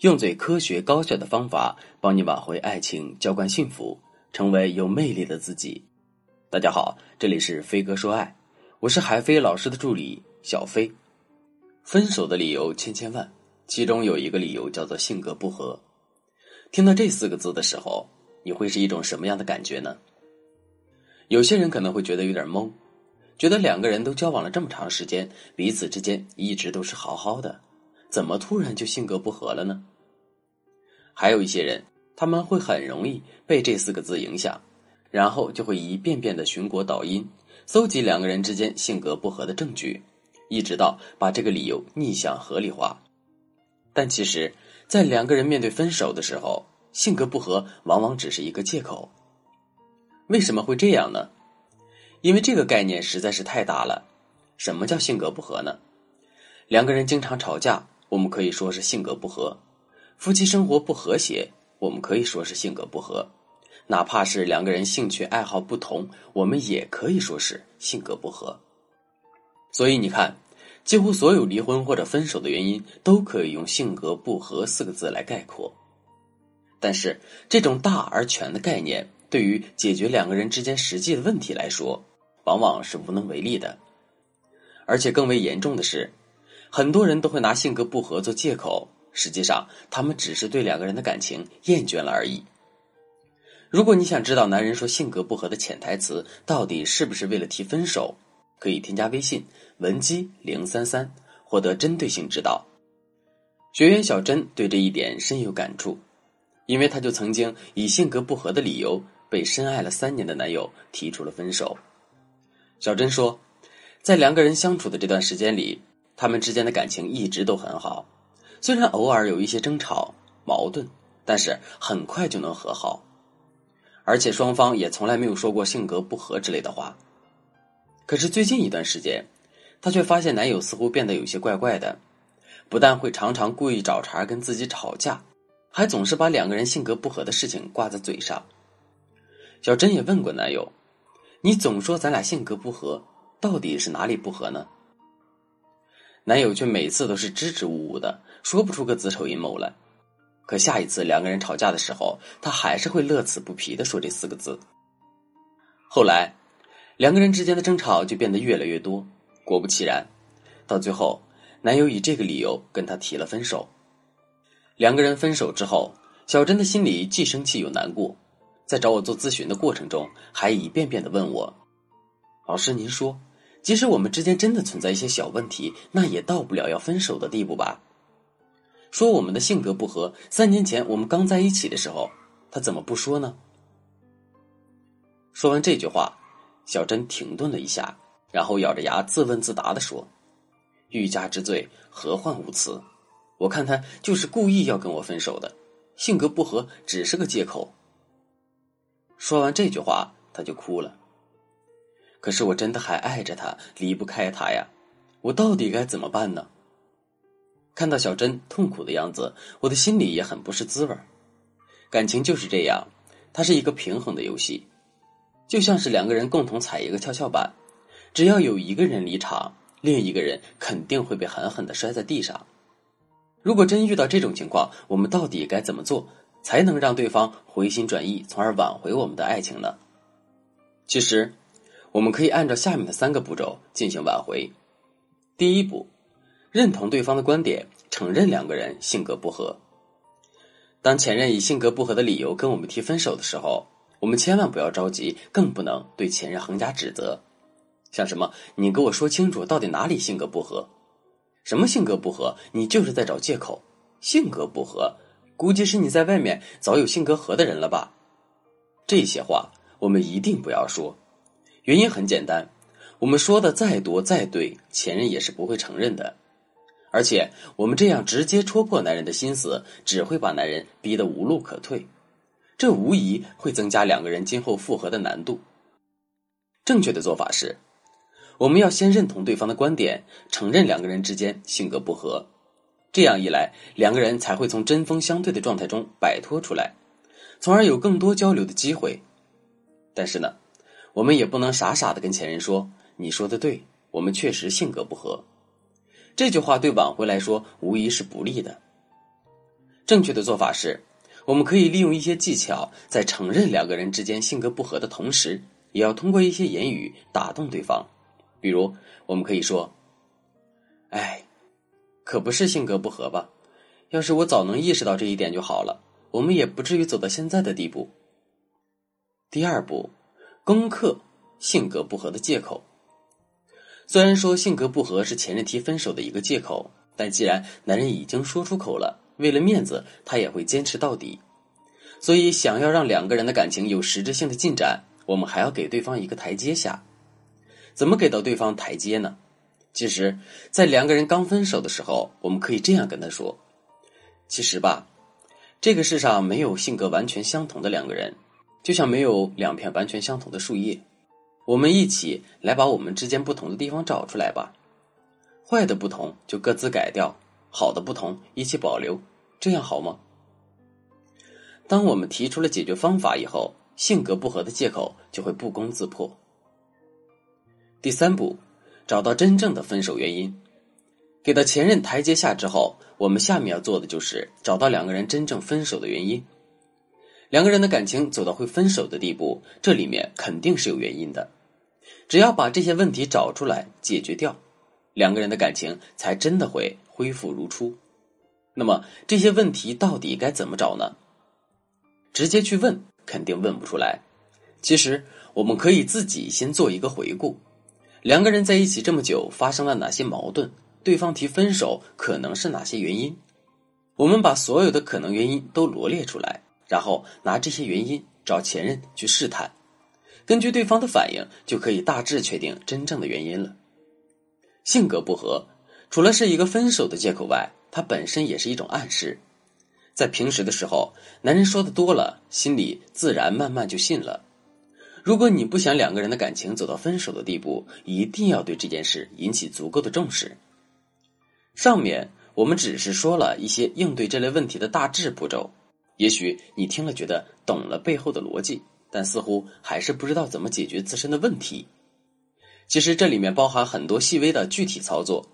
用最科学高效的方法帮你挽回爱情，浇灌幸福，成为有魅力的自己。大家好，这里是飞哥说爱，我是海飞老师的助理小飞。分手的理由千千万，其中有一个理由叫做性格不合。听到这四个字的时候，你会是一种什么样的感觉呢？有些人可能会觉得有点懵，觉得两个人都交往了这么长时间，彼此之间一直都是好好的。怎么突然就性格不合了呢？还有一些人，他们会很容易被这四个字影响，然后就会一遍遍的寻果导因，搜集两个人之间性格不合的证据，一直到把这个理由逆向合理化。但其实，在两个人面对分手的时候，性格不合往往只是一个借口。为什么会这样呢？因为这个概念实在是太大了。什么叫性格不合呢？两个人经常吵架。我们可以说是性格不合，夫妻生活不和谐，我们可以说是性格不合，哪怕是两个人兴趣爱好不同，我们也可以说是性格不合。所以你看，几乎所有离婚或者分手的原因都可以用“性格不合”四个字来概括。但是，这种大而全的概念，对于解决两个人之间实际的问题来说，往往是无能为力的。而且更为严重的是。很多人都会拿性格不合做借口，实际上他们只是对两个人的感情厌倦了而已。如果你想知道男人说性格不合的潜台词到底是不是为了提分手，可以添加微信文姬零三三，获得针对性指导。学员小珍对这一点深有感触，因为她就曾经以性格不合的理由被深爱了三年的男友提出了分手。小珍说，在两个人相处的这段时间里。他们之间的感情一直都很好，虽然偶尔有一些争吵、矛盾，但是很快就能和好，而且双方也从来没有说过性格不合之类的话。可是最近一段时间，她却发现男友似乎变得有些怪怪的，不但会常常故意找茬跟自己吵架，还总是把两个人性格不合的事情挂在嘴上。小珍也问过男友：“你总说咱俩性格不合，到底是哪里不合呢？”男友却每次都是支支吾吾的，说不出个子丑寅卯来。可下一次两个人吵架的时候，他还是会乐此不疲的说这四个字。后来，两个人之间的争吵就变得越来越多。果不其然，到最后，男友以这个理由跟她提了分手。两个人分手之后，小珍的心里既生气又难过，在找我做咨询的过程中，还一遍遍的问我：“老师，您说。”即使我们之间真的存在一些小问题，那也到不了要分手的地步吧？说我们的性格不合，三年前我们刚在一起的时候，他怎么不说呢？说完这句话，小珍停顿了一下，然后咬着牙自问自答的说：“欲加之罪，何患无辞？我看他就是故意要跟我分手的，性格不合只是个借口。”说完这句话，他就哭了。可是我真的还爱着他，离不开他呀！我到底该怎么办呢？看到小珍痛苦的样子，我的心里也很不是滋味感情就是这样，它是一个平衡的游戏，就像是两个人共同踩一个跷跷板，只要有一个人离场，另一个人肯定会被狠狠的摔在地上。如果真遇到这种情况，我们到底该怎么做，才能让对方回心转意，从而挽回我们的爱情呢？其实。我们可以按照下面的三个步骤进行挽回。第一步，认同对方的观点，承认两个人性格不合。当前任以性格不合的理由跟我们提分手的时候，我们千万不要着急，更不能对前任横加指责。像什么，你给我说清楚到底哪里性格不合？什么性格不合？你就是在找借口。性格不合，估计是你在外面早有性格合的人了吧？这些话我们一定不要说。原因很简单，我们说的再多再对，前任也是不会承认的。而且我们这样直接戳破男人的心思，只会把男人逼得无路可退，这无疑会增加两个人今后复合的难度。正确的做法是，我们要先认同对方的观点，承认两个人之间性格不合，这样一来，两个人才会从针锋相对的状态中摆脱出来，从而有更多交流的机会。但是呢？我们也不能傻傻的跟前任说：“你说的对，我们确实性格不合。”这句话对挽回来说无疑是不利的。正确的做法是，我们可以利用一些技巧，在承认两个人之间性格不合的同时，也要通过一些言语打动对方。比如，我们可以说：“哎，可不是性格不合吧？要是我早能意识到这一点就好了，我们也不至于走到现在的地步。”第二步，攻克性格不合的借口。虽然说性格不合是前任提分手的一个借口，但既然男人已经说出口了，为了面子，他也会坚持到底。所以，想要让两个人的感情有实质性的进展，我们还要给对方一个台阶下。怎么给到对方台阶呢？其实，在两个人刚分手的时候，我们可以这样跟他说：“其实吧，这个世上没有性格完全相同的两个人，就像没有两片完全相同的树叶。”我们一起来把我们之间不同的地方找出来吧，坏的不同就各自改掉，好的不同一起保留，这样好吗？当我们提出了解决方法以后，性格不合的借口就会不攻自破。第三步，找到真正的分手原因，给到前任台阶下之后，我们下面要做的就是找到两个人真正分手的原因。两个人的感情走到会分手的地步，这里面肯定是有原因的。只要把这些问题找出来解决掉，两个人的感情才真的会恢复如初。那么这些问题到底该怎么找呢？直接去问肯定问不出来。其实我们可以自己先做一个回顾：两个人在一起这么久，发生了哪些矛盾？对方提分手可能是哪些原因？我们把所有的可能原因都罗列出来，然后拿这些原因找前任去试探。根据对方的反应，就可以大致确定真正的原因了。性格不合，除了是一个分手的借口外，它本身也是一种暗示。在平时的时候，男人说的多了，心里自然慢慢就信了。如果你不想两个人的感情走到分手的地步，一定要对这件事引起足够的重视。上面我们只是说了一些应对这类问题的大致步骤，也许你听了觉得懂了背后的逻辑。但似乎还是不知道怎么解决自身的问题。其实这里面包含很多细微的具体操作，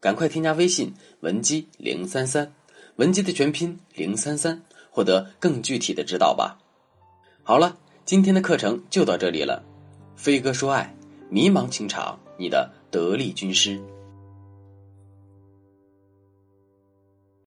赶快添加微信文姬零三三，文姬的全拼零三三，获得更具体的指导吧。好了，今天的课程就到这里了。飞哥说爱，迷茫情场，你的得力军师。